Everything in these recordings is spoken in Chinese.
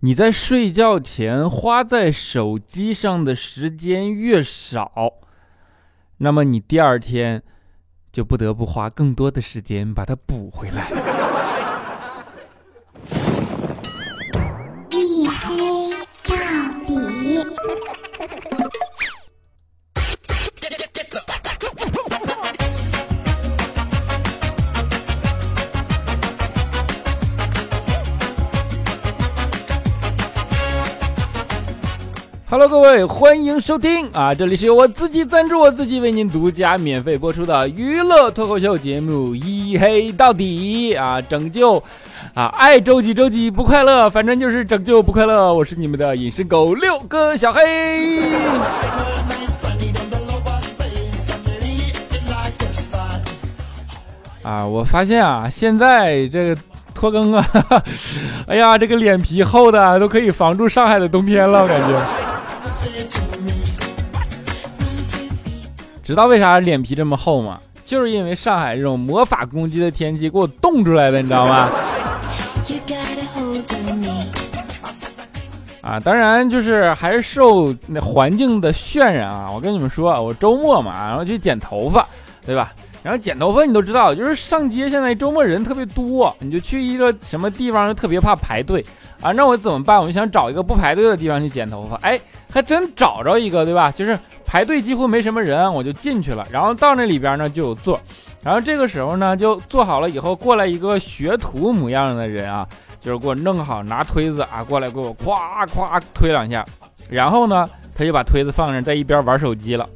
你在睡觉前花在手机上的时间越少，那么你第二天就不得不花更多的时间把它补回来。Hello，各位，欢迎收听啊！这里是由我自己赞助我自己为您独家免费播出的娱乐脱口秀节目《一黑到底》啊！拯救啊，爱周几周几不快乐，反正就是拯救不快乐。我是你们的隐身狗六哥小黑。啊，我发现啊，现在这个拖更啊，哎呀，这个脸皮厚的都可以防住上海的冬天了，我感觉。知道为啥脸皮这么厚吗？就是因为上海这种魔法攻击的天气给我冻出来的，你知道吗？啊，当然就是还是受那环境的渲染啊。我跟你们说，我周末嘛，然后去剪头发，对吧？然后剪头发你都知道，就是上街现在周末人特别多，你就去一个什么地方就特别怕排队啊。那我怎么办？我就想找一个不排队的地方去剪头发。哎，还真找着一个，对吧？就是。排队几乎没什么人，我就进去了。然后到那里边呢就有座，然后这个时候呢就做好了以后，过来一个学徒模样的人啊，就是给我弄好，拿推子啊过来给我咵咵推两下，然后呢他就把推子放那，在一边玩手机了。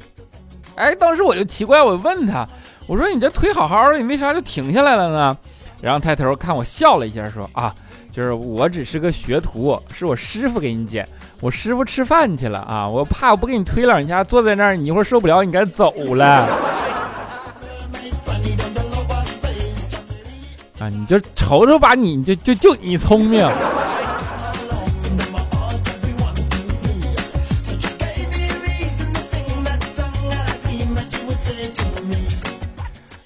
哎，当时我就奇怪，我问他，我说你这推好好的，你为啥就停下来了呢？然后抬头看我笑了一下，说啊。就是我只是个学徒，是我师傅给你剪，我师傅吃饭去了啊，我怕我不给你推两下，坐在那儿你一会儿受不了，你该走了。啊，你就瞅瞅吧你，就就就你聪明。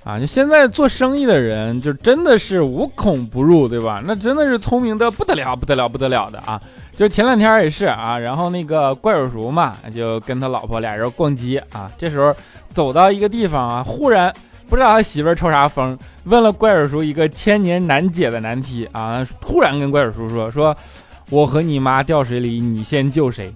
啊，就现在做生意的人，就真的是无孔不入，对吧？那真的是聪明的不得了，不得了，不得了的啊！就前两天也是啊，然后那个怪叔叔嘛，就跟他老婆俩人逛街啊，这时候走到一个地方啊，忽然不知道他媳妇儿抽啥风，问了怪叔叔一个千年难解的难题啊，突然跟怪叔叔说：“说我和你妈掉水里，你先救谁？”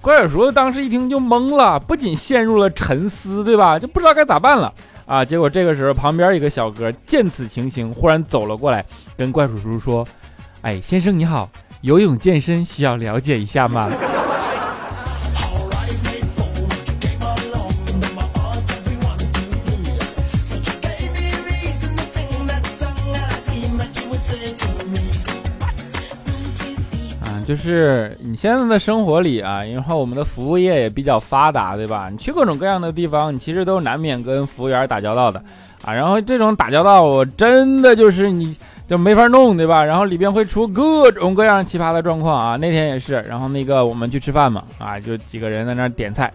怪叔叔当时一听就懵了，不仅陷入了沉思，对吧？就不知道该咋办了。啊！结果这个时候，旁边一个小哥见此情形，忽然走了过来，跟怪叔叔说：“哎，先生你好，游泳健身需要了解一下吗？”就是你现在的生活里啊，然后我们的服务业也比较发达，对吧？你去各种各样的地方，你其实都难免跟服务员打交道的啊。然后这种打交道，我真的就是你就没法弄，对吧？然后里边会出各种各样奇葩的状况啊。那天也是，然后那个我们去吃饭嘛，啊，就几个人在那点菜，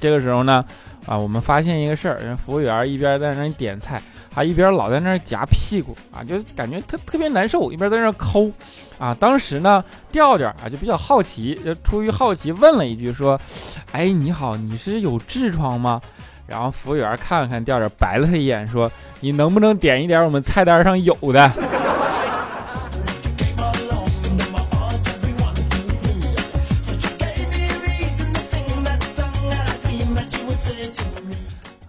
这个时候呢，啊，我们发现一个事儿，服务员一边在那点菜。他一边老在那夹屁股啊，就感觉特特别难受，一边在那抠，啊，当时呢调调啊就比较好奇，就出于好奇问了一句说：“哎，你好，你是有痔疮吗？”然后服务员看了看调调，白了他一眼说：“你能不能点一点我们菜单上有的？”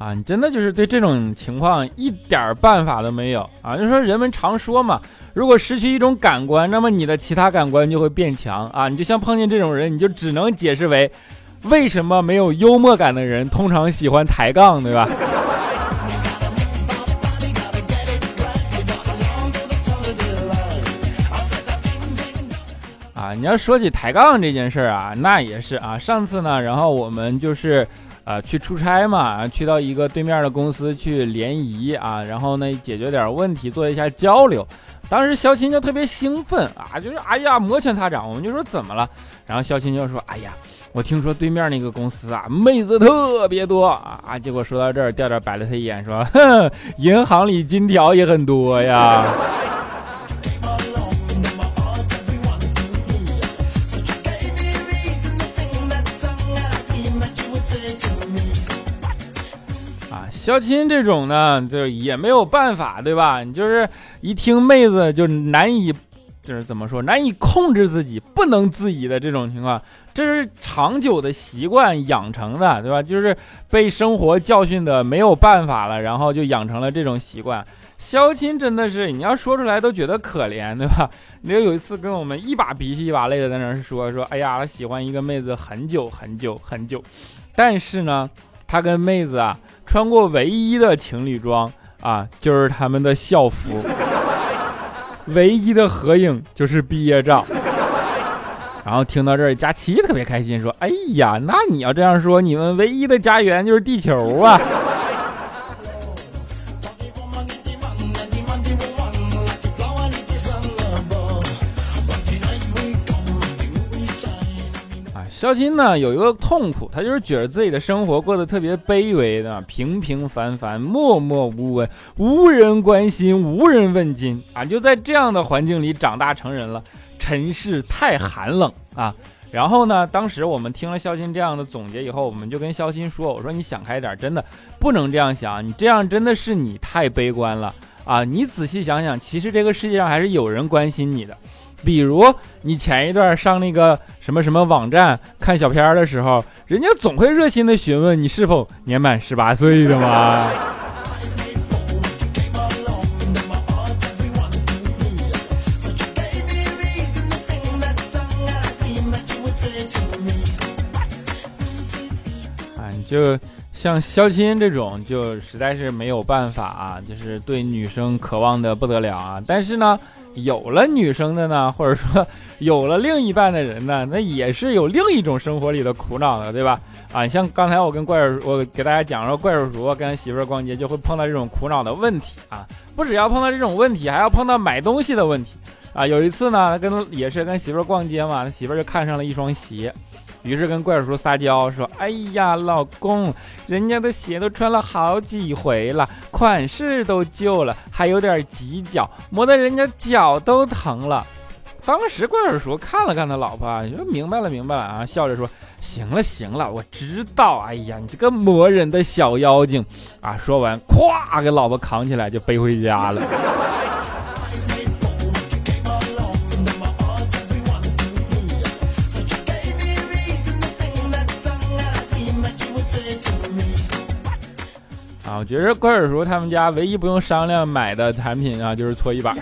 啊，你真的就是对这种情况一点办法都没有啊！就说人们常说嘛，如果失去一种感官，那么你的其他感官就会变强啊！你就像碰见这种人，你就只能解释为，为什么没有幽默感的人通常喜欢抬杠，对吧？啊，你要说起抬杠这件事儿啊，那也是啊，上次呢，然后我们就是。啊，去出差嘛，去到一个对面的公司去联谊啊，然后呢解决点问题，做一下交流。当时肖琴就特别兴奋啊，就是哎呀摩拳擦掌。我们就说怎么了？然后肖琴就说：哎呀，我听说对面那个公司啊，妹子特别多啊。结果说到这儿，调调白了他一眼，说：哼，银行里金条也很多呀。肖钦这种呢，就也没有办法，对吧？你就是一听妹子就难以，就是怎么说，难以控制自己，不能自已的这种情况，这是长久的习惯养成的，对吧？就是被生活教训的没有办法了，然后就养成了这种习惯。肖钦真的是，你要说出来都觉得可怜，对吧？你有一次跟我们一把鼻涕一把泪的在那说说，哎呀，喜欢一个妹子很久很久很久，但是呢，他跟妹子啊穿过唯一的情侣装啊，就是他们的校服，唯一的合影就是毕业照。然后听到这儿，佳琪特别开心，说，哎呀，那你要这样说，你们唯一的家园就是地球啊。肖钦呢有一个痛苦，他就是觉得自己的生活过得特别卑微的，平平凡凡，默默无闻，无人关心，无人问津啊！就在这样的环境里长大成人了，尘世太寒冷啊！然后呢，当时我们听了肖钦这样的总结以后，我们就跟肖钦说：“我说你想开点，真的不能这样想，你这样真的是你太悲观了啊！你仔细想想，其实这个世界上还是有人关心你的。”比如你前一段上那个什么什么网站看小片的时候，人家总会热心的询问你是否年满十八岁的吗？啊，你就像肖钦这种，就实在是没有办法啊，就是对女生渴望的不得了啊，但是呢。有了女生的呢，或者说有了另一半的人呢，那也是有另一种生活里的苦恼的，对吧？啊，像刚才我跟怪叔，我给大家讲说，怪叔叔跟媳妇儿逛街就会碰到这种苦恼的问题啊，不只要碰到这种问题，还要碰到买东西的问题啊。有一次呢，跟也是跟媳妇儿逛街嘛，他媳妇儿就看上了一双鞋。于是跟怪叔叔撒娇说：“哎呀，老公，人家的鞋都穿了好几回了，款式都旧了，还有点挤脚，磨得人家脚都疼了。”当时怪叔叔看了看他老婆，说：“明白了，明白了啊！”笑着说：“行了，行了，我知道。哎呀，你这个磨人的小妖精啊！”说完，咵，给老婆扛起来就背回家了。我觉得怪叔叔他们家唯一不用商量买的产品啊，就是搓衣板。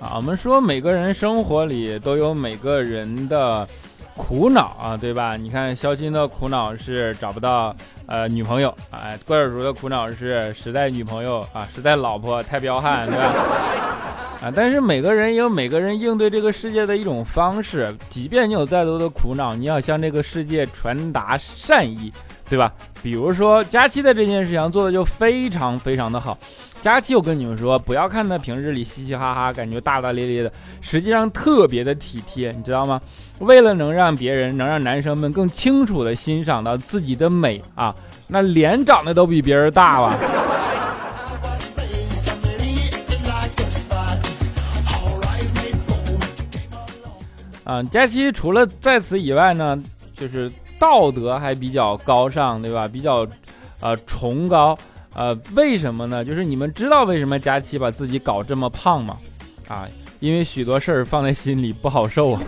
啊，我们说每个人生活里都有每个人的苦恼啊，对吧？你看肖鑫的苦恼是找不到呃女朋友，哎，怪叔叔的苦恼是实在女朋友啊，实在老婆太彪悍，对吧？啊！但是每个人有每个人应对这个世界的一种方式。即便你有再多的苦恼，你要向这个世界传达善意，对吧？比如说佳期的这件事情做的就非常非常的好。佳期，我跟你们说，不要看他平日里嘻嘻哈哈，感觉大大咧咧的，实际上特别的体贴，你知道吗？为了能让别人能让男生们更清楚的欣赏到自己的美啊，那脸长得都比别人大吧。嗯，佳期除了在此以外呢，就是道德还比较高尚，对吧？比较，呃，崇高。呃，为什么呢？就是你们知道为什么佳期把自己搞这么胖吗？啊，因为许多事儿放在心里不好受啊。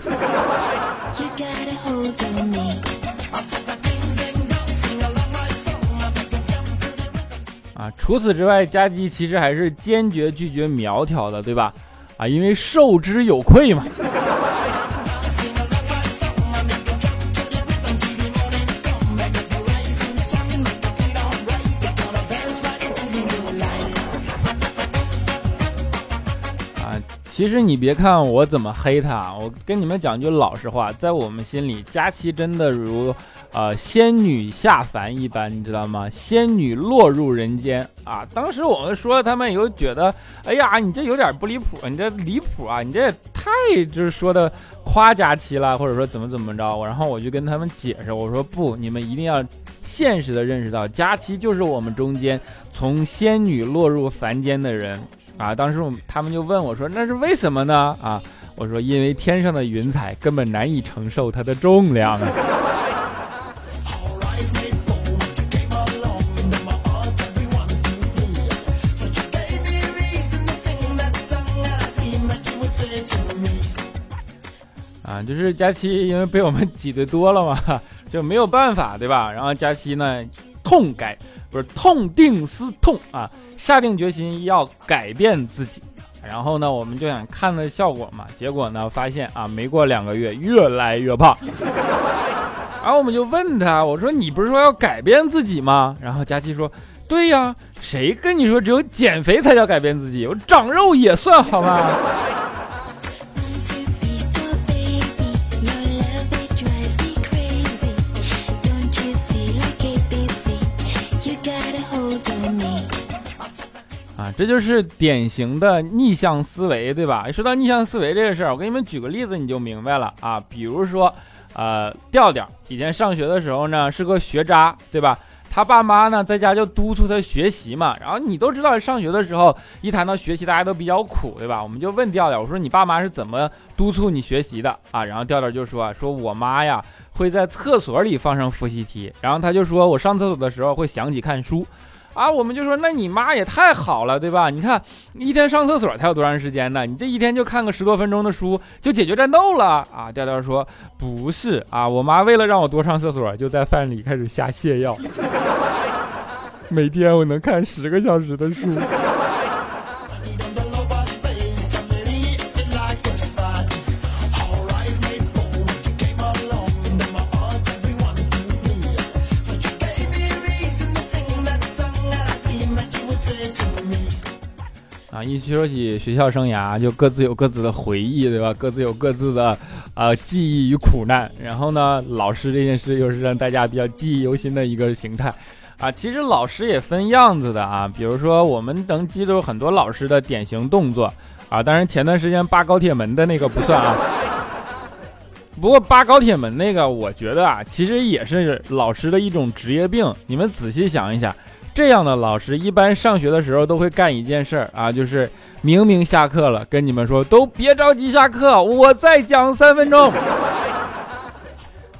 啊，除此之外，佳期其实还是坚决拒绝苗条的，对吧？啊，因为受之有愧嘛。其实你别看我怎么黑他，我跟你们讲句老实话，在我们心里，佳琪真的如，呃，仙女下凡一般，你知道吗？仙女落入人间啊！当时我们说他们有觉得，哎呀，你这有点不离谱，你这离谱啊！你这也太就是说的夸佳琪了，或者说怎么怎么着？然后我就跟他们解释，我说不，你们一定要现实的认识到，佳琪就是我们中间从仙女落入凡间的人。啊，当时我他们就问我说：“那是为什么呢？”啊，我说因为天上的云彩根本难以承受它的重量 啊。就是佳期，因为被我们挤兑多了嘛，就没有办法，对吧？然后佳期呢，痛改不是痛定思痛啊，下定决心要改变自己。然后呢，我们就想看的效果嘛，结果呢，发现啊，没过两个月，越来越胖。然后我们就问他，我说你不是说要改变自己吗？然后佳琪说，对呀，谁跟你说只有减肥才叫改变自己？我长肉也算好吗？这就是典型的逆向思维，对吧？说到逆向思维这个事儿，我给你们举个例子，你就明白了啊。比如说，呃，调调以前上学的时候呢是个学渣，对吧？他爸妈呢在家就督促他学习嘛。然后你都知道，上学的时候一谈到学习，大家都比较苦，对吧？我们就问调调，我说你爸妈是怎么督促你学习的啊？然后调调就说，说我妈呀会在厕所里放上复习题，然后他就说我上厕所的时候会想起看书。啊，我们就说，那你妈也太好了，对吧？你看，一天上厕所才有多长时间呢？你这一天就看个十多分钟的书，就解决战斗了啊？调调说不是啊，我妈为了让我多上厕所，就在饭里开始下泻药，每天我能看十个小时的书。啊，一说起学校生涯，就各自有各自的回忆，对吧？各自有各自的呃记忆与苦难。然后呢，老师这件事又是让大家比较记忆犹新的一个形态。啊，其实老师也分样子的啊，比如说我们能记住很多老师的典型动作啊，当然前段时间扒高铁门的那个不算啊。不过扒高铁门那个，我觉得啊，其实也是老师的一种职业病。你们仔细想一想。这样的老师一般上学的时候都会干一件事儿啊，就是明明下课了，跟你们说都别着急下课，我再讲三分钟，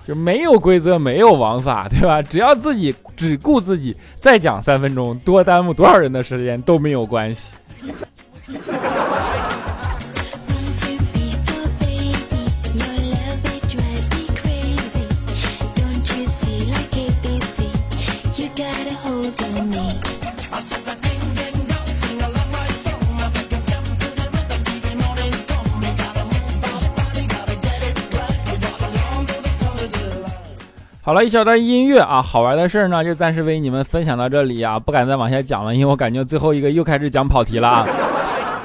就没有规则，没有王法，对吧？只要自己只顾自己，再讲三分钟，多耽误多少人的时间都没有关系。好了一小段音乐啊，好玩的事儿呢就暂时为你们分享到这里啊，不敢再往下讲了，因为我感觉最后一个又开始讲跑题了啊，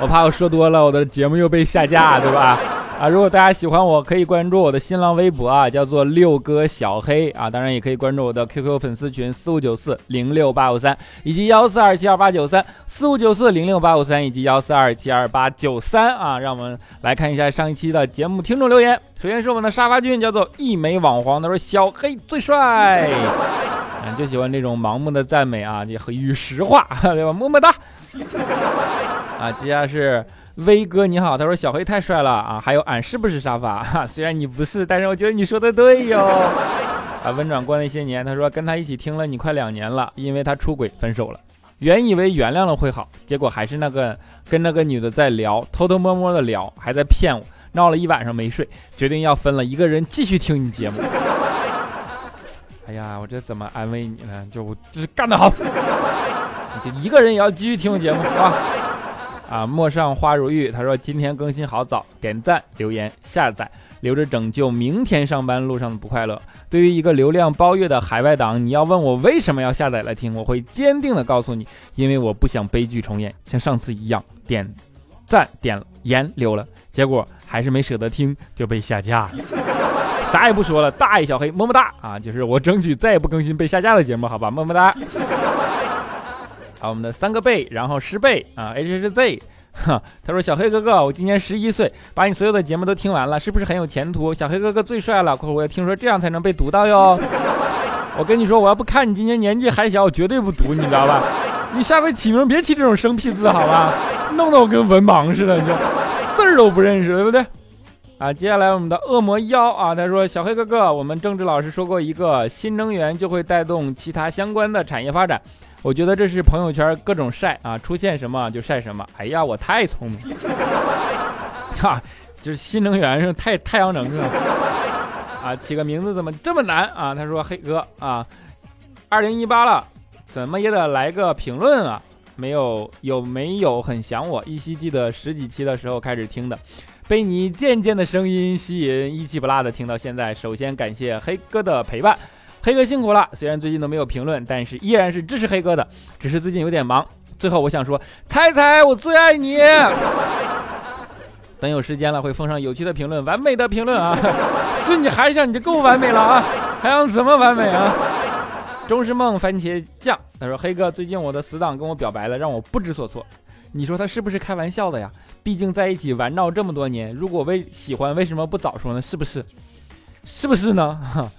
我怕我说多了，我的节目又被下架，对吧？啊，如果大家喜欢我，可以关注我的新浪微博啊，叫做六哥小黑啊，当然也可以关注我的 QQ 粉丝群四五九四零六八五三以及幺四二七二八九三四五九四零六八五三以及幺四二七二八九三啊，让我们来看一下上一期的节目听众留言。首先是我们的沙发君，叫做一枚网黄，他说小黑最帅，嗯，就喜欢这种盲目的赞美啊，和与实话，对吧？么么哒。啊，接下来是。威哥你好，他说小黑太帅了啊，还有俺是不是沙发？哈，虽然你不是，但是我觉得你说的对哟。啊，温转过那些年，他说跟他一起听了你快两年了，因为他出轨分手了，原以为原谅了会好，结果还是那个跟那个女的在聊，偷偷摸摸的聊，还在骗我，闹了一晚上没睡，决定要分了，一个人继续听你节目。哎呀，我这怎么安慰你呢？就我这是干得好，你就一个人也要继续听我节目啊。啊，陌上花如玉，他说今天更新好早，点赞、留言、下载，留着拯救明天上班路上的不快乐。对于一个流量包月的海外党，你要问我为什么要下载来听，我会坚定的告诉你，因为我不想悲剧重演，像上次一样点赞、点言留了，结果还是没舍得听就被下架了。啥也不说了，大爱小黑，么么哒啊！就是我争取再也不更新被下架的节目，好吧，么么哒。啊，我们的三个倍，然后十倍啊，H H Z，哈，他说小黑哥哥，我今年十一岁，把你所有的节目都听完了，是不是很有前途？小黑哥哥最帅了，快我也听说这样才能被读到哟。我跟你说，我要不看你今年年纪还小，我绝对不读，你知道吧？你下回起名别起这种生僻字，好吧？弄得我跟文盲似的，你就字儿都不认识，对不对？啊，接下来我们的恶魔妖啊，他说小黑哥哥，我们政治老师说过一个新能源就会带动其他相关的产业发展，我觉得这是朋友圈各种晒啊，出现什么就晒什么。哎呀，我太聪明，哈，就是新能源是太太阳能是吧？啊，起个名字怎么这么难啊？他说黑哥啊，二零一八了，怎么也得来个评论啊？没有有没有很想我？依稀记得十几期的时候开始听的。被你渐渐的声音吸引，一气不落的听到现在。首先感谢黑哥的陪伴，黑哥辛苦了。虽然最近都没有评论，但是依然是支持黑哥的。只是最近有点忙。最后我想说，猜猜我最爱你。等有时间了会奉上有趣的评论，完美的评论啊！是你还想你就够完美了啊？还想怎么完美啊？钟是梦番茄酱，他说黑哥最近我的死党跟我表白了，让我不知所措。你说他是不是开玩笑的呀？毕竟在一起玩闹这么多年，如果为喜欢，为什么不早说呢？是不是？是不是呢？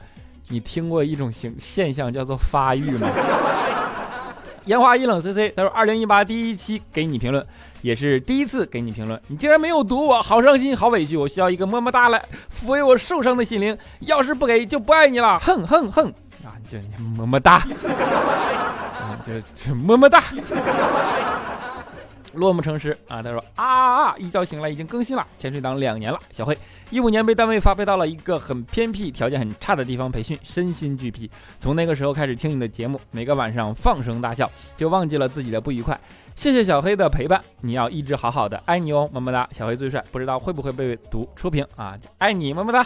你听过一种形现象叫做发育吗？烟花一冷 C C，他说二零一八第一期给你评论，也是第一次给你评论，你竟然没有读我，好伤心，好委屈，我需要一个么么哒来抚慰我受伤的心灵，要是不给就不爱你了，哼哼哼。啊，就么么哒，就就么么哒。落寞成诗啊！他说啊啊！一觉醒来已经更新了，潜水党两年了。小黑一五年被单位发配到了一个很偏僻、条件很差的地方培训，身心俱疲。从那个时候开始听你的节目，每个晚上放声大笑，就忘记了自己的不愉快。谢谢小黑的陪伴，你要一直好好的，爱你哦，么么哒！小黑最帅，不知道会不会被读出屏啊？爱你，么么哒！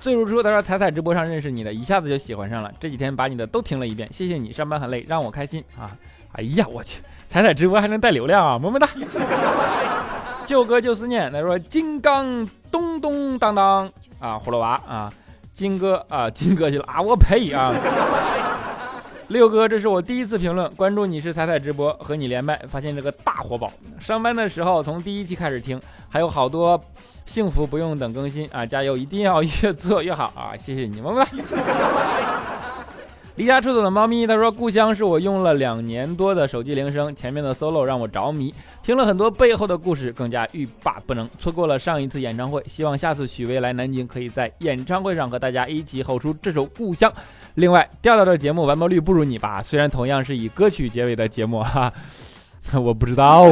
最如初，他说彩彩直播上认识你的，一下子就喜欢上了。这几天把你的都听了一遍，谢谢你，上班很累，让我开心啊！哎呀，我去！彩彩直播还能带流量啊，么么哒！旧歌旧思念，他说金刚咚咚当当啊，葫芦娃啊，金哥啊，金哥去了啊，我呸啊！六哥，这是我第一次评论，关注你是彩彩直播，和你连麦，发现这个大活宝。上班的时候从第一期开始听，还有好多幸福不用等更新啊，加油，一定要越做越好啊！谢谢你，么么哒。离家出走的猫咪，他说：“故乡是我用了两年多的手机铃声，前面的 solo 让我着迷，听了很多背后的故事，更加欲罢不能。错过了上一次演唱会，希望下次许巍来南京，可以在演唱会上和大家一起吼出这首《故乡》。另外，调调的节目完播率不如你吧？虽然同样是以歌曲结尾的节目，哈，我不知道。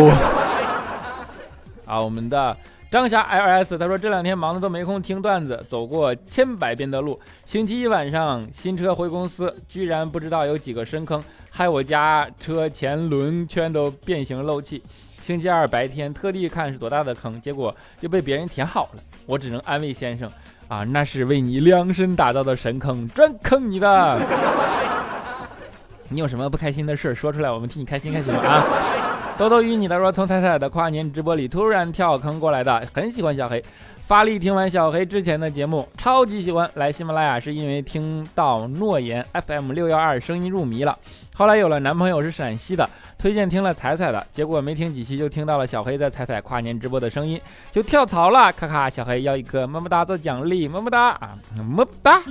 啊，我们的。”张霞 LS 他说这两天忙的都没空听段子，走过千百遍的路。星期一晚上新车回公司，居然不知道有几个深坑，害我家车前轮圈都变形漏气。星期二白天特地看是多大的坑，结果又被别人填好了。我只能安慰先生啊，那是为你量身打造的神坑，专坑你的。你有什么不开心的事说出来，我们替你开心开心啊。兜兜与你的说，从彩彩的跨年直播里突然跳坑过来的，很喜欢小黑。发力听完小黑之前的节目，超级喜欢。来喜马拉雅是因为听到诺言 FM 六幺二声音入迷了。后来有了男朋友是陕西的，推荐听了彩彩的，结果没听几期就听到了小黑在彩彩跨年直播的声音，就跳槽了。咔咔，小黑要一个么么哒做奖励，么么哒啊，么么哒。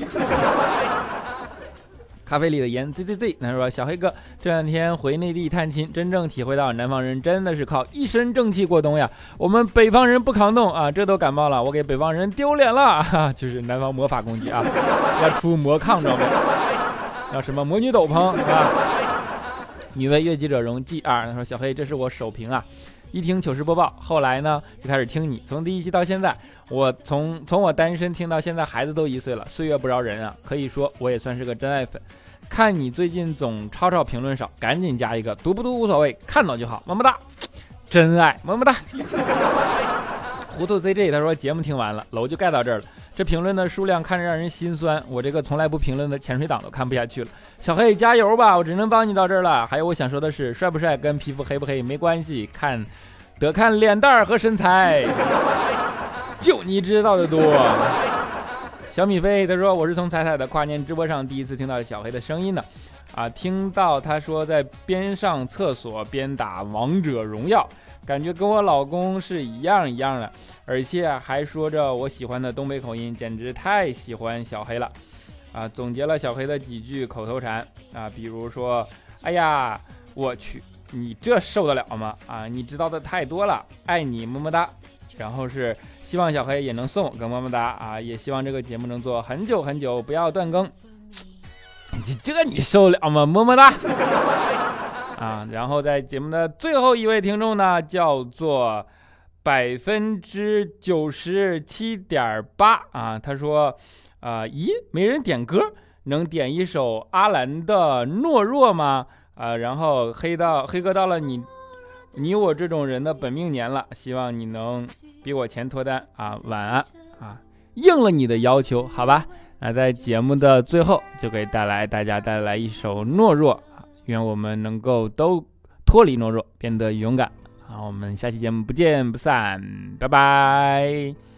咖啡里的盐 z z z，他说小黑哥这两天回内地探亲，真正体会到南方人真的是靠一身正气过冬呀。我们北方人不抗冻啊，这都感冒了，我给北方人丢脸了，哈，就是南方魔法攻击啊，要出魔抗装备，要什么魔女斗篷啊？女为悦己者容 G 二，他说小黑这是我首屏啊。一听糗事播报，后来呢就开始听你，从第一期到现在，我从从我单身听到现在，孩子都一岁了，岁月不饶人啊，可以说我也算是个真爱粉。看你最近总吵吵评论少，赶紧加一个，读不读无所谓，看到就好，么么哒，真爱，么么哒。糊涂 ZJ 他说节目听完了，楼就盖到这儿了。这评论的数量看着让人心酸，我这个从来不评论的潜水党都看不下去了。小黑加油吧，我只能帮你到这儿了。还有我想说的是，帅不帅跟皮肤黑不黑没关系，看得看脸蛋儿和身材，就你知道的多。小米飞他说我是从彩彩的跨年直播上第一次听到小黑的声音的，啊，听到他说在边上厕所边打王者荣耀。感觉跟我老公是一样一样的，而且还说着我喜欢的东北口音，简直太喜欢小黑了，啊！总结了小黑的几句口头禅啊，比如说，哎呀，我去，你这受得了吗？啊，你知道的太多了，爱你么么哒，然后是希望小黑也能送个么么哒啊，也希望这个节目能做很久很久，不要断更。你这你受了吗？么么哒 啊！然后在节目的最后一位听众呢，叫做百分之九十七点八啊，他说啊，咦，没人点歌，能点一首阿兰的《懦弱》吗？啊，然后黑到黑哥到了你你我这种人的本命年了，希望你能比我前脱单啊！晚安啊！应了你的要求，好吧？那在节目的最后，就给带来大家带来一首《懦弱》！愿我们能够都脱离懦弱，变得勇敢。好，我们下期节目不见不散，拜拜。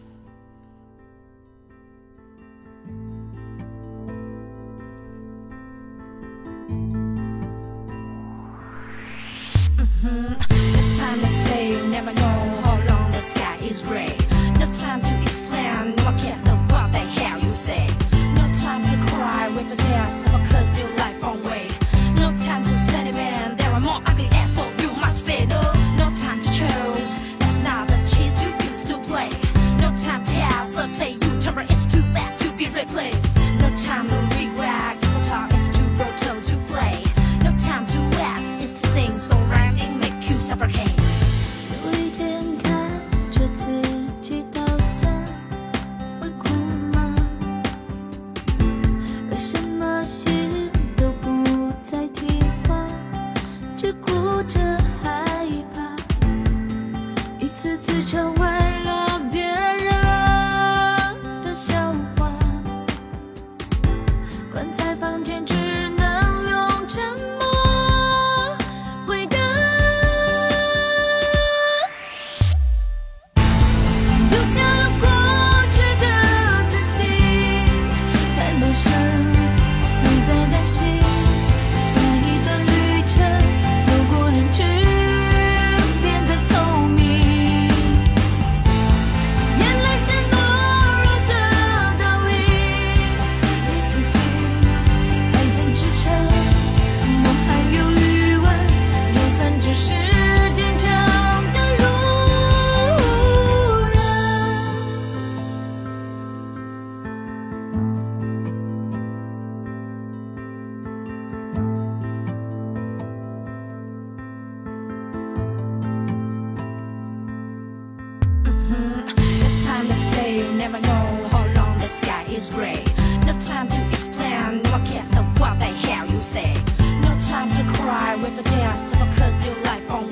No time to explain, no one cares what the hell you say. No time to cry, with a dance, Because your life on